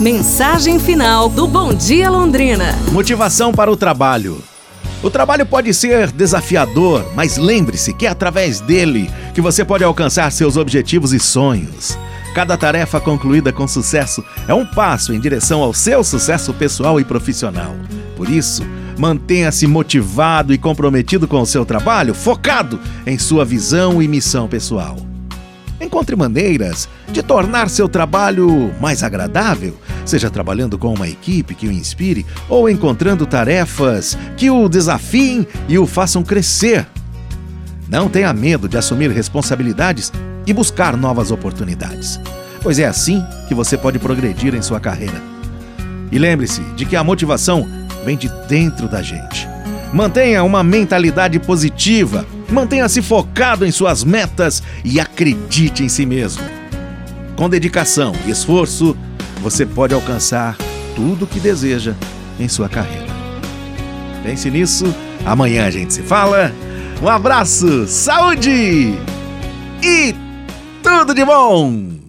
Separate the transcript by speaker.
Speaker 1: Mensagem final do Bom Dia Londrina.
Speaker 2: Motivação para o trabalho. O trabalho pode ser desafiador, mas lembre-se que é através dele que você pode alcançar seus objetivos e sonhos. Cada tarefa concluída com sucesso é um passo em direção ao seu sucesso pessoal e profissional. Por isso, mantenha-se motivado e comprometido com o seu trabalho, focado em sua visão e missão pessoal. Encontre maneiras de tornar seu trabalho mais agradável, seja trabalhando com uma equipe que o inspire ou encontrando tarefas que o desafiem e o façam crescer. Não tenha medo de assumir responsabilidades e buscar novas oportunidades, pois é assim que você pode progredir em sua carreira. E lembre-se de que a motivação vem de dentro da gente. Mantenha uma mentalidade positiva, mantenha-se focado em suas metas e acredite em si mesmo. Com dedicação e esforço, você pode alcançar tudo o que deseja em sua carreira. Pense nisso, amanhã a gente se fala. Um abraço, saúde e tudo de bom!